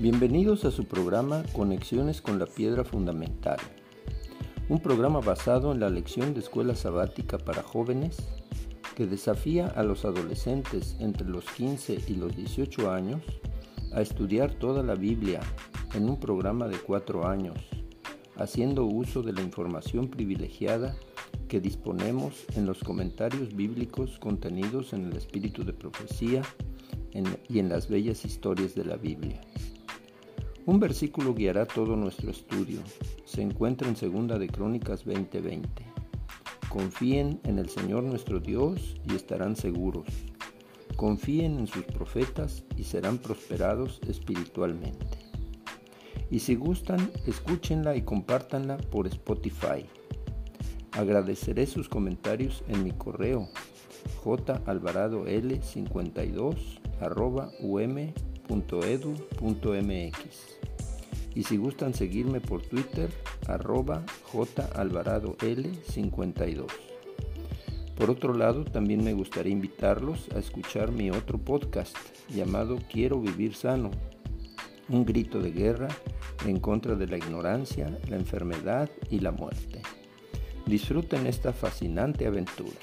Bienvenidos a su programa Conexiones con la Piedra Fundamental, un programa basado en la lección de escuela sabática para jóvenes que desafía a los adolescentes entre los 15 y los 18 años a estudiar toda la Biblia en un programa de cuatro años, haciendo uso de la información privilegiada que disponemos en los comentarios bíblicos contenidos en el espíritu de profecía y en las bellas historias de la Biblia. Un versículo guiará todo nuestro estudio. Se encuentra en Segunda de Crónicas 20:20. Confíen en el Señor nuestro Dios y estarán seguros. Confíen en sus profetas y serán prosperados espiritualmente. Y si gustan, escúchenla y compártanla por Spotify. Agradeceré sus comentarios en mi correo jalvaradol52.um.edu.mx y si gustan seguirme por Twitter, arroba jalvaradol52. Por otro lado, también me gustaría invitarlos a escuchar mi otro podcast llamado Quiero vivir sano, un grito de guerra en contra de la ignorancia, la enfermedad y la muerte. Disfruten esta fascinante aventura.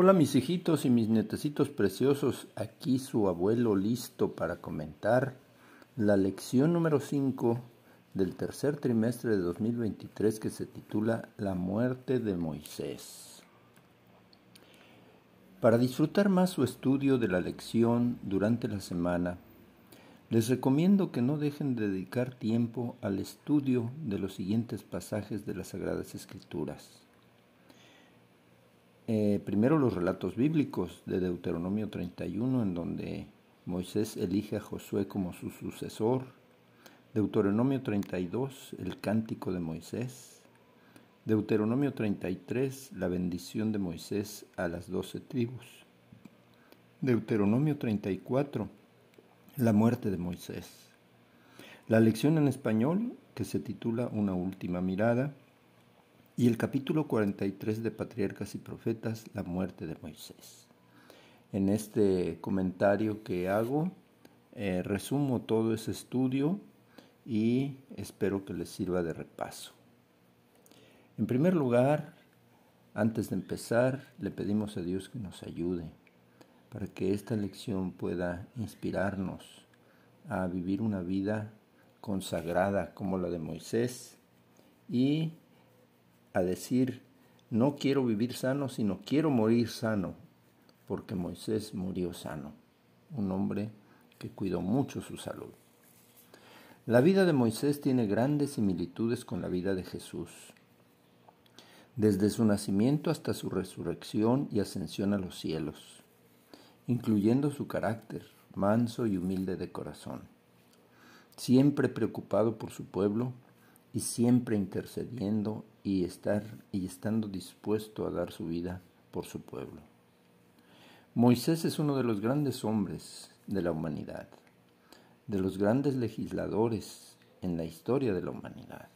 Hola mis hijitos y mis netecitos preciosos, aquí su abuelo listo para comentar la lección número 5 del tercer trimestre de 2023 que se titula La muerte de Moisés. Para disfrutar más su estudio de la lección durante la semana, les recomiendo que no dejen de dedicar tiempo al estudio de los siguientes pasajes de las Sagradas Escrituras. Eh, primero los relatos bíblicos de Deuteronomio 31, en donde Moisés elige a Josué como su sucesor. Deuteronomio 32, el cántico de Moisés. Deuteronomio 33, la bendición de Moisés a las doce tribus. Deuteronomio 34, la muerte de Moisés. La lección en español, que se titula Una última mirada, y el capítulo 43 de Patriarcas y Profetas, la muerte de Moisés. En este comentario que hago, eh, resumo todo ese estudio y espero que les sirva de repaso. En primer lugar, antes de empezar, le pedimos a Dios que nos ayude para que esta lección pueda inspirarnos a vivir una vida consagrada como la de Moisés y a decir, no quiero vivir sano, sino quiero morir sano, porque Moisés murió sano, un hombre que cuidó mucho su salud. La vida de Moisés tiene grandes similitudes con la vida de Jesús. Desde su nacimiento hasta su resurrección y ascensión a los cielos, incluyendo su carácter manso y humilde de corazón, siempre preocupado por su pueblo y siempre intercediendo y, estar, y estando dispuesto a dar su vida por su pueblo. Moisés es uno de los grandes hombres de la humanidad, de los grandes legisladores en la historia de la humanidad.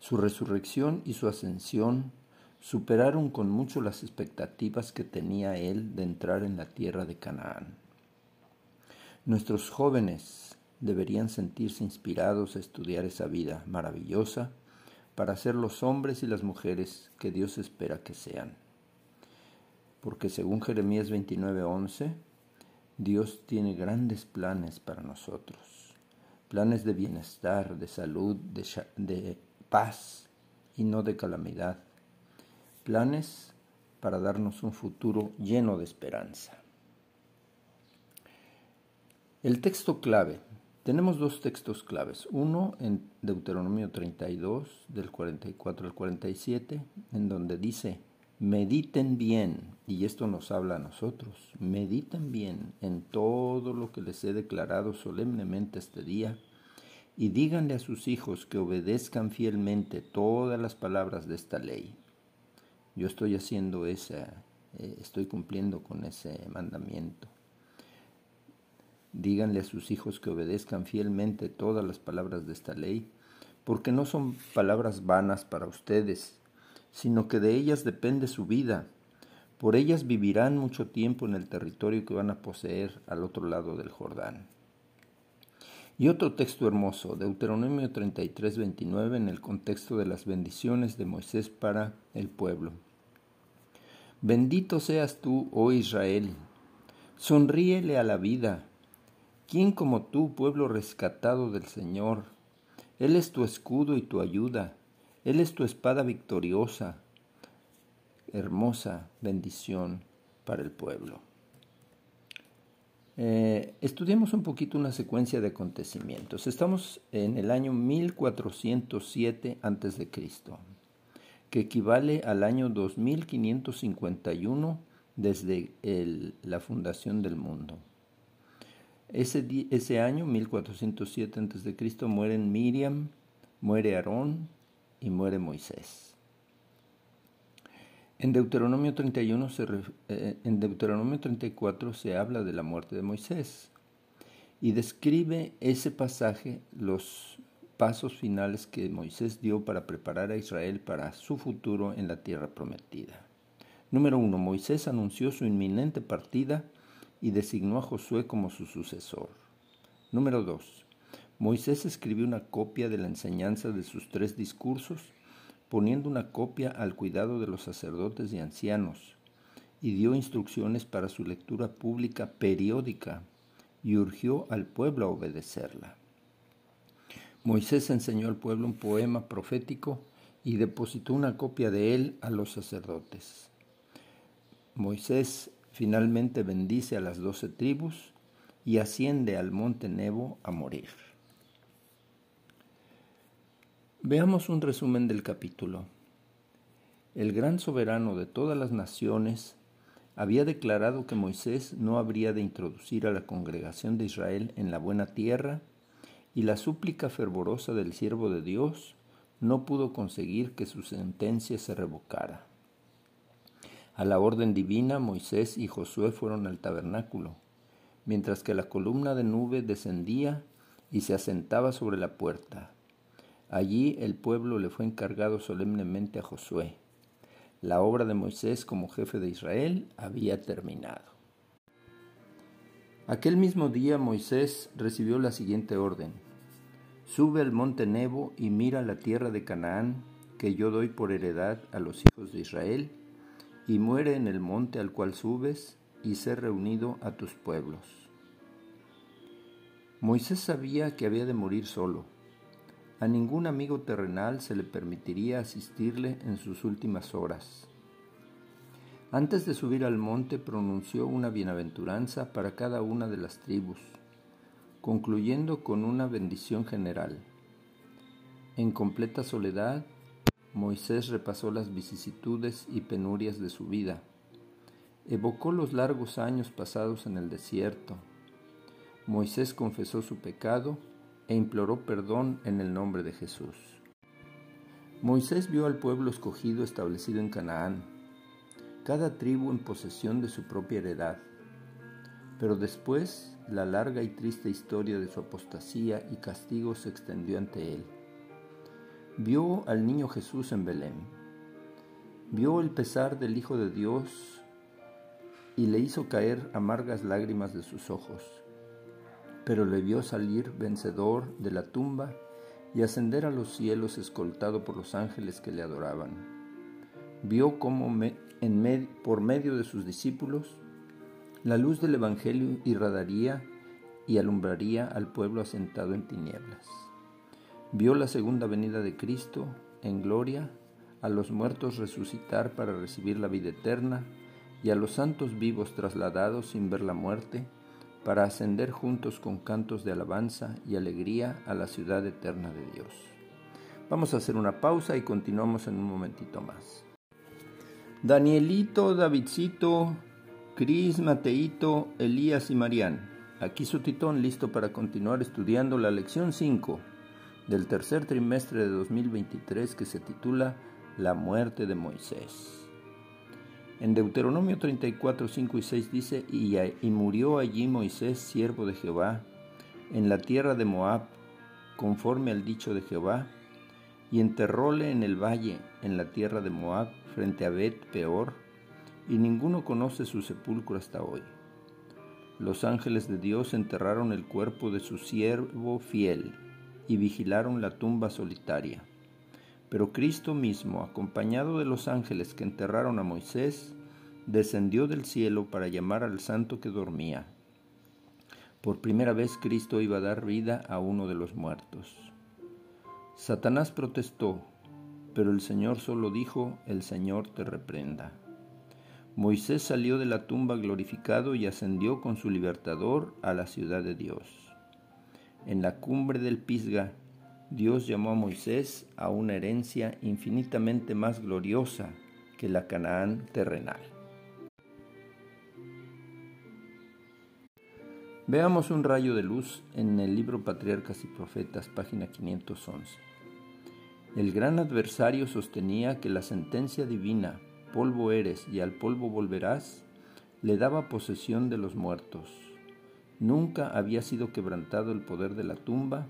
Su resurrección y su ascensión superaron con mucho las expectativas que tenía él de entrar en la tierra de Canaán. Nuestros jóvenes deberían sentirse inspirados a estudiar esa vida maravillosa para ser los hombres y las mujeres que Dios espera que sean. Porque según Jeremías 29:11, Dios tiene grandes planes para nosotros, planes de bienestar, de salud, de, de paz y no de calamidad, planes para darnos un futuro lleno de esperanza. El texto clave tenemos dos textos claves. Uno en Deuteronomio 32, del 44 al 47, en donde dice, mediten bien, y esto nos habla a nosotros, mediten bien en todo lo que les he declarado solemnemente este día, y díganle a sus hijos que obedezcan fielmente todas las palabras de esta ley. Yo estoy haciendo esa, eh, estoy cumpliendo con ese mandamiento. Díganle a sus hijos que obedezcan fielmente todas las palabras de esta ley, porque no son palabras vanas para ustedes, sino que de ellas depende su vida, Por ellas vivirán mucho tiempo en el territorio que van a poseer al otro lado del Jordán. Y otro texto hermoso, Deuteronomio 33, 29, en el contexto de las bendiciones de Moisés para el pueblo. Bendito seas tú, oh Israel, sonríele a la vida. ¿Quién como tú, pueblo rescatado del Señor? Él es tu escudo y tu ayuda, Él es tu espada victoriosa, hermosa bendición para el pueblo. Eh, estudiemos un poquito una secuencia de acontecimientos. Estamos en el año 1407 a.C., que equivale al año 2551 desde la fundación del mundo. Ese, ese año, 1407 a.C., mueren Miriam, muere Aarón y muere Moisés. En Deuteronomio, 31 se, eh, en Deuteronomio 34 se habla de la muerte de Moisés y describe ese pasaje los pasos finales que Moisés dio para preparar a Israel para su futuro en la tierra prometida. Número uno, Moisés anunció su inminente partida y designó a Josué como su sucesor. Número dos, Moisés escribió una copia de la enseñanza de sus tres discursos poniendo una copia al cuidado de los sacerdotes y ancianos, y dio instrucciones para su lectura pública periódica, y urgió al pueblo a obedecerla. Moisés enseñó al pueblo un poema profético y depositó una copia de él a los sacerdotes. Moisés finalmente bendice a las doce tribus y asciende al monte Nebo a morir. Veamos un resumen del capítulo. El gran soberano de todas las naciones había declarado que Moisés no habría de introducir a la congregación de Israel en la buena tierra, y la súplica fervorosa del siervo de Dios no pudo conseguir que su sentencia se revocara. A la orden divina, Moisés y Josué fueron al tabernáculo, mientras que la columna de nube descendía y se asentaba sobre la puerta Allí el pueblo le fue encargado solemnemente a Josué. La obra de Moisés como jefe de Israel había terminado. Aquel mismo día Moisés recibió la siguiente orden. Sube al monte Nebo y mira la tierra de Canaán, que yo doy por heredad a los hijos de Israel, y muere en el monte al cual subes, y sé reunido a tus pueblos. Moisés sabía que había de morir solo, a ningún amigo terrenal se le permitiría asistirle en sus últimas horas. Antes de subir al monte pronunció una bienaventuranza para cada una de las tribus, concluyendo con una bendición general. En completa soledad, Moisés repasó las vicisitudes y penurias de su vida. Evocó los largos años pasados en el desierto. Moisés confesó su pecado e imploró perdón en el nombre de Jesús. Moisés vio al pueblo escogido establecido en Canaán, cada tribu en posesión de su propia heredad. Pero después la larga y triste historia de su apostasía y castigo se extendió ante él. Vio al niño Jesús en Belén. Vio el pesar del Hijo de Dios y le hizo caer amargas lágrimas de sus ojos pero le vio salir vencedor de la tumba y ascender a los cielos escoltado por los ángeles que le adoraban. Vio cómo en por medio de sus discípulos la luz del Evangelio irradaría y alumbraría al pueblo asentado en tinieblas. Vio la segunda venida de Cristo en gloria, a los muertos resucitar para recibir la vida eterna y a los santos vivos trasladados sin ver la muerte para ascender juntos con cantos de alabanza y alegría a la ciudad eterna de Dios. Vamos a hacer una pausa y continuamos en un momentito más. Danielito, Davidcito, Cris, Mateito, Elías y Marián. Aquí su titón listo para continuar estudiando la lección 5 del tercer trimestre de 2023 que se titula La muerte de Moisés. En Deuteronomio 34, 5 y 6 dice, y, y murió allí Moisés, siervo de Jehová, en la tierra de Moab, conforme al dicho de Jehová, y enterróle en el valle, en la tierra de Moab, frente a Bet Peor, y ninguno conoce su sepulcro hasta hoy. Los ángeles de Dios enterraron el cuerpo de su siervo fiel y vigilaron la tumba solitaria. Pero Cristo mismo, acompañado de los ángeles que enterraron a Moisés, descendió del cielo para llamar al santo que dormía. Por primera vez Cristo iba a dar vida a uno de los muertos. Satanás protestó, pero el Señor solo dijo, el Señor te reprenda. Moisés salió de la tumba glorificado y ascendió con su libertador a la ciudad de Dios. En la cumbre del Pisga, Dios llamó a Moisés a una herencia infinitamente más gloriosa que la Canaán terrenal. Veamos un rayo de luz en el libro Patriarcas y Profetas, página 511. El gran adversario sostenía que la sentencia divina polvo eres y al polvo volverás, le daba posesión de los muertos. Nunca había sido quebrantado el poder de la tumba,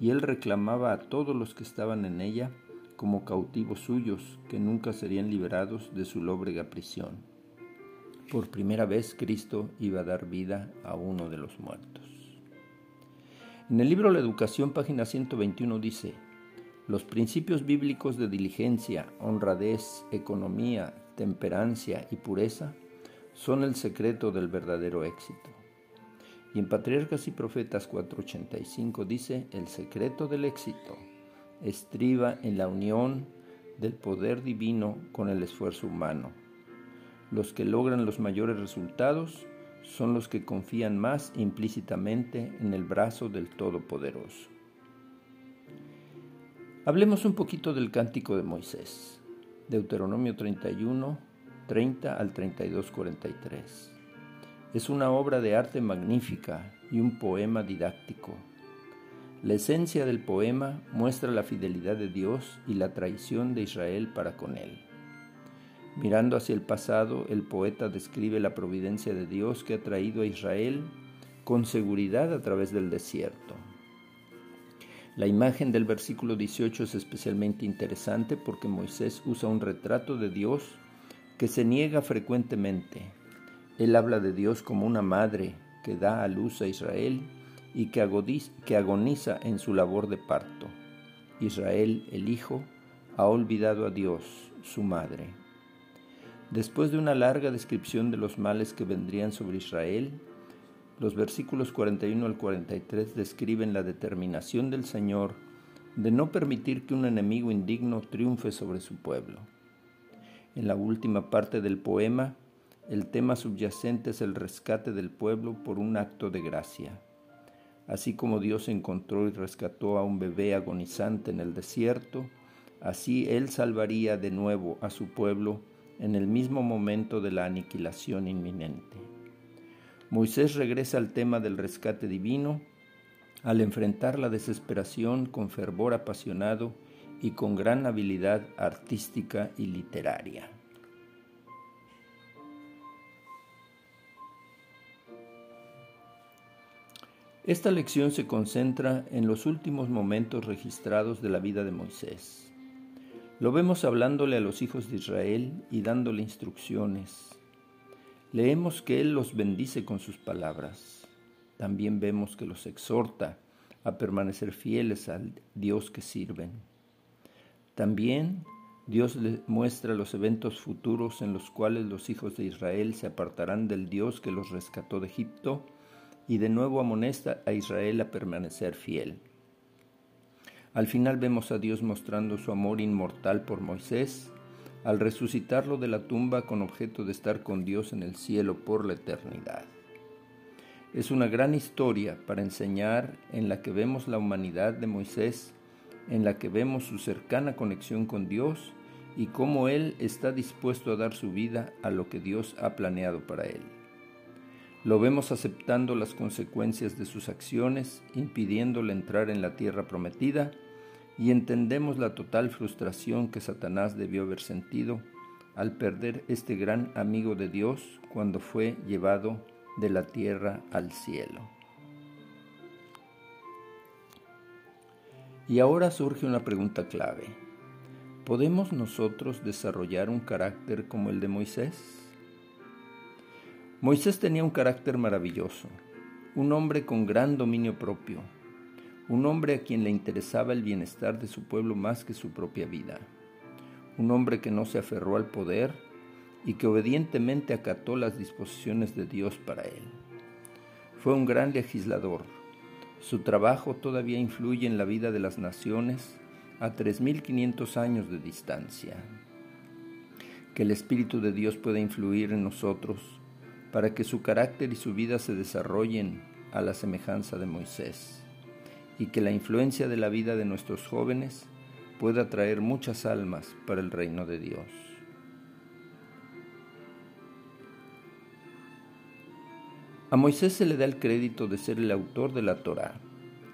y él reclamaba a todos los que estaban en ella como cautivos suyos, que nunca serían liberados de su lóbrega prisión. Por primera vez Cristo iba a dar vida a uno de los muertos. En el libro La Educación, página 121 dice, los principios bíblicos de diligencia, honradez, economía, temperancia y pureza son el secreto del verdadero éxito. En Patriarcas y Profetas 4:85 dice, el secreto del éxito estriba en la unión del poder divino con el esfuerzo humano. Los que logran los mayores resultados son los que confían más implícitamente en el brazo del Todopoderoso. Hablemos un poquito del cántico de Moisés, Deuteronomio 31, 30 al 32, 43. Es una obra de arte magnífica y un poema didáctico. La esencia del poema muestra la fidelidad de Dios y la traición de Israel para con él. Mirando hacia el pasado, el poeta describe la providencia de Dios que ha traído a Israel con seguridad a través del desierto. La imagen del versículo 18 es especialmente interesante porque Moisés usa un retrato de Dios que se niega frecuentemente. Él habla de Dios como una madre que da a luz a Israel y que agoniza en su labor de parto. Israel, el Hijo, ha olvidado a Dios, su madre. Después de una larga descripción de los males que vendrían sobre Israel, los versículos 41 al 43 describen la determinación del Señor de no permitir que un enemigo indigno triunfe sobre su pueblo. En la última parte del poema, el tema subyacente es el rescate del pueblo por un acto de gracia. Así como Dios encontró y rescató a un bebé agonizante en el desierto, así Él salvaría de nuevo a su pueblo en el mismo momento de la aniquilación inminente. Moisés regresa al tema del rescate divino al enfrentar la desesperación con fervor apasionado y con gran habilidad artística y literaria. Esta lección se concentra en los últimos momentos registrados de la vida de Moisés. Lo vemos hablándole a los hijos de Israel y dándole instrucciones, Leemos que Él los bendice con sus palabras. También vemos que los exhorta a permanecer fieles al Dios que sirven. También Dios les muestra los eventos futuros en los cuales los hijos de Israel se apartarán del Dios que los rescató de Egipto y de nuevo amonesta a Israel a permanecer fiel. Al final vemos a Dios mostrando su amor inmortal por Moisés al resucitarlo de la tumba con objeto de estar con Dios en el cielo por la eternidad. Es una gran historia para enseñar en la que vemos la humanidad de Moisés, en la que vemos su cercana conexión con Dios y cómo Él está dispuesto a dar su vida a lo que Dios ha planeado para Él. Lo vemos aceptando las consecuencias de sus acciones, impidiéndole entrar en la tierra prometida, y entendemos la total frustración que Satanás debió haber sentido al perder este gran amigo de Dios cuando fue llevado de la tierra al cielo. Y ahora surge una pregunta clave. ¿Podemos nosotros desarrollar un carácter como el de Moisés? Moisés tenía un carácter maravilloso, un hombre con gran dominio propio, un hombre a quien le interesaba el bienestar de su pueblo más que su propia vida, un hombre que no se aferró al poder y que obedientemente acató las disposiciones de Dios para él. Fue un gran legislador. Su trabajo todavía influye en la vida de las naciones a 3.500 años de distancia. Que el Espíritu de Dios pueda influir en nosotros para que su carácter y su vida se desarrollen a la semejanza de Moisés y que la influencia de la vida de nuestros jóvenes pueda traer muchas almas para el reino de Dios. A Moisés se le da el crédito de ser el autor de la Torá,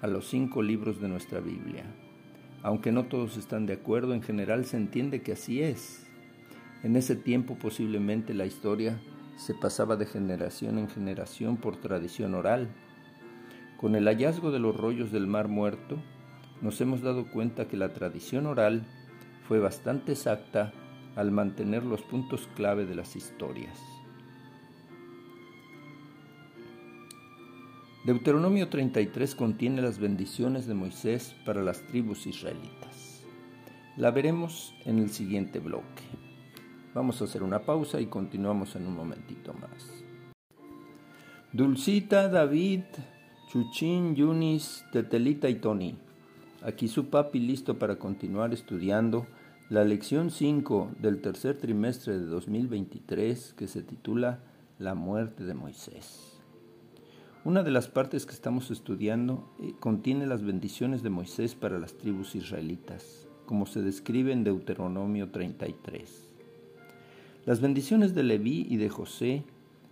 a los cinco libros de nuestra Biblia. Aunque no todos están de acuerdo, en general se entiende que así es. En ese tiempo posiblemente la historia se pasaba de generación en generación por tradición oral. Con el hallazgo de los rollos del Mar Muerto, nos hemos dado cuenta que la tradición oral fue bastante exacta al mantener los puntos clave de las historias. Deuteronomio 33 contiene las bendiciones de Moisés para las tribus israelitas. La veremos en el siguiente bloque. Vamos a hacer una pausa y continuamos en un momentito más. Dulcita, David, Chuchín, Yunis, Tetelita y Tony. Aquí su papi listo para continuar estudiando la lección 5 del tercer trimestre de 2023 que se titula La muerte de Moisés. Una de las partes que estamos estudiando eh, contiene las bendiciones de Moisés para las tribus israelitas, como se describe en Deuteronomio 33. Las bendiciones de Leví y de José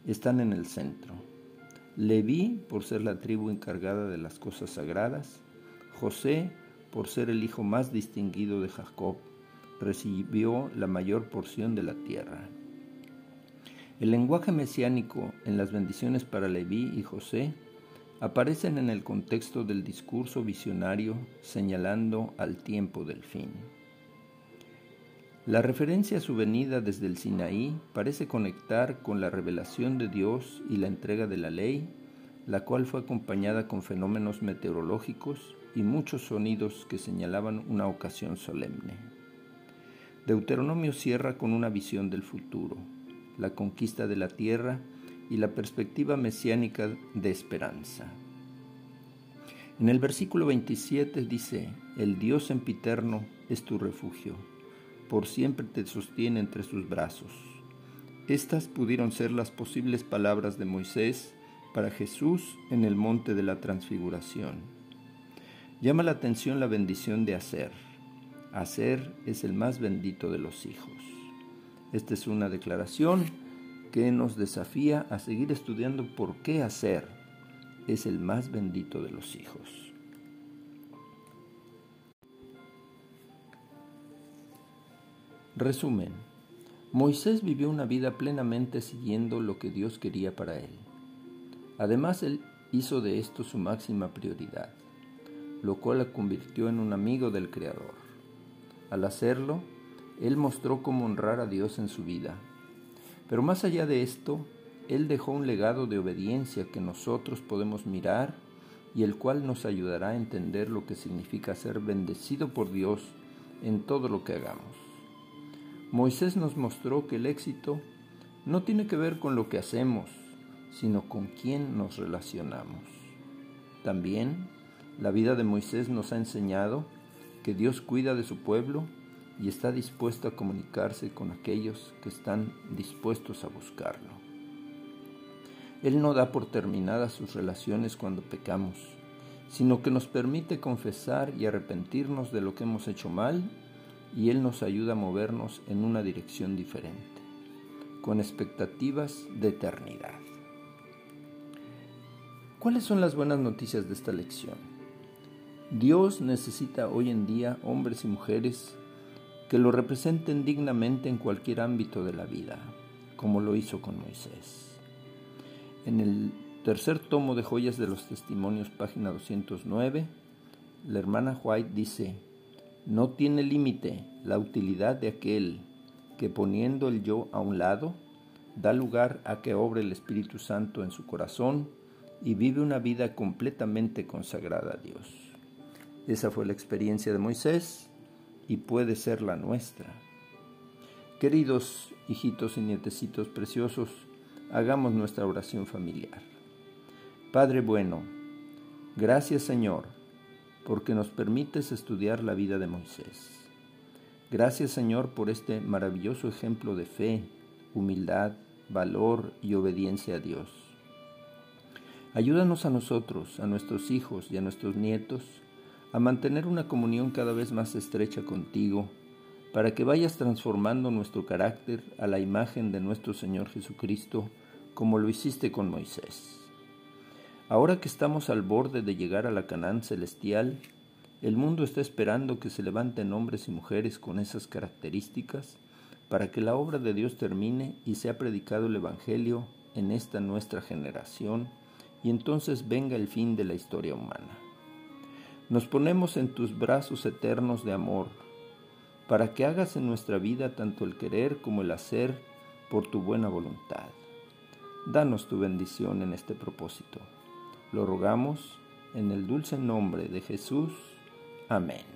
están en el centro. Leví por ser la tribu encargada de las cosas sagradas, José por ser el hijo más distinguido de Jacob, recibió la mayor porción de la tierra. El lenguaje mesiánico en las bendiciones para Leví y José aparecen en el contexto del discurso visionario señalando al tiempo del fin. La referencia a su venida desde el Sinaí parece conectar con la revelación de Dios y la entrega de la ley, la cual fue acompañada con fenómenos meteorológicos y muchos sonidos que señalaban una ocasión solemne. Deuteronomio cierra con una visión del futuro, la conquista de la tierra y la perspectiva mesiánica de esperanza. En el versículo 27 dice, el Dios empiterno es tu refugio, por siempre te sostiene entre sus brazos. Estas pudieron ser las posibles palabras de Moisés para Jesús en el monte de la transfiguración. Llama la atención la bendición de hacer. Hacer es el más bendito de los hijos. Esta es una declaración que nos desafía a seguir estudiando por qué hacer es el más bendito de los hijos. Resumen. Moisés vivió una vida plenamente siguiendo lo que Dios quería para él. Además, él hizo de esto su máxima prioridad, lo cual la convirtió en un amigo del Creador. Al hacerlo, él mostró cómo honrar a Dios en su vida. Pero más allá de esto, Él dejó un legado de obediencia que nosotros podemos mirar y el cual nos ayudará a entender lo que significa ser bendecido por Dios en todo lo que hagamos. Moisés nos mostró que el éxito no tiene que ver con lo que hacemos, sino con quién nos relacionamos. También la vida de Moisés nos ha enseñado que Dios cuida de su pueblo y está dispuesto a comunicarse con aquellos que están dispuestos a buscarlo. Él no da por terminadas sus relaciones cuando pecamos, sino que nos permite confesar y arrepentirnos de lo que hemos hecho mal y Él nos ayuda a movernos en una dirección diferente, con expectativas de eternidad. ¿Cuáles son las buenas noticias de esta lección? Dios necesita hoy en día hombres y mujeres que lo representen dignamente en cualquier ámbito de la vida, como lo hizo con Moisés. En el tercer tomo de Joyas de los Testimonios, página 209, la hermana White dice, no tiene límite la utilidad de aquel que poniendo el yo a un lado, da lugar a que obre el Espíritu Santo en su corazón y vive una vida completamente consagrada a Dios. Esa fue la experiencia de Moisés y puede ser la nuestra. Queridos hijitos y nietecitos preciosos, hagamos nuestra oración familiar. Padre bueno, gracias Señor, porque nos permites estudiar la vida de Moisés. Gracias Señor por este maravilloso ejemplo de fe, humildad, valor y obediencia a Dios. Ayúdanos a nosotros, a nuestros hijos y a nuestros nietos a mantener una comunión cada vez más estrecha contigo, para que vayas transformando nuestro carácter a la imagen de nuestro Señor Jesucristo, como lo hiciste con Moisés. Ahora que estamos al borde de llegar a la Canaán celestial, el mundo está esperando que se levanten hombres y mujeres con esas características para que la obra de Dios termine y sea predicado el Evangelio en esta nuestra generación y entonces venga el fin de la historia humana. Nos ponemos en tus brazos eternos de amor, para que hagas en nuestra vida tanto el querer como el hacer por tu buena voluntad. Danos tu bendición en este propósito. Lo rogamos en el dulce nombre de Jesús. Amén.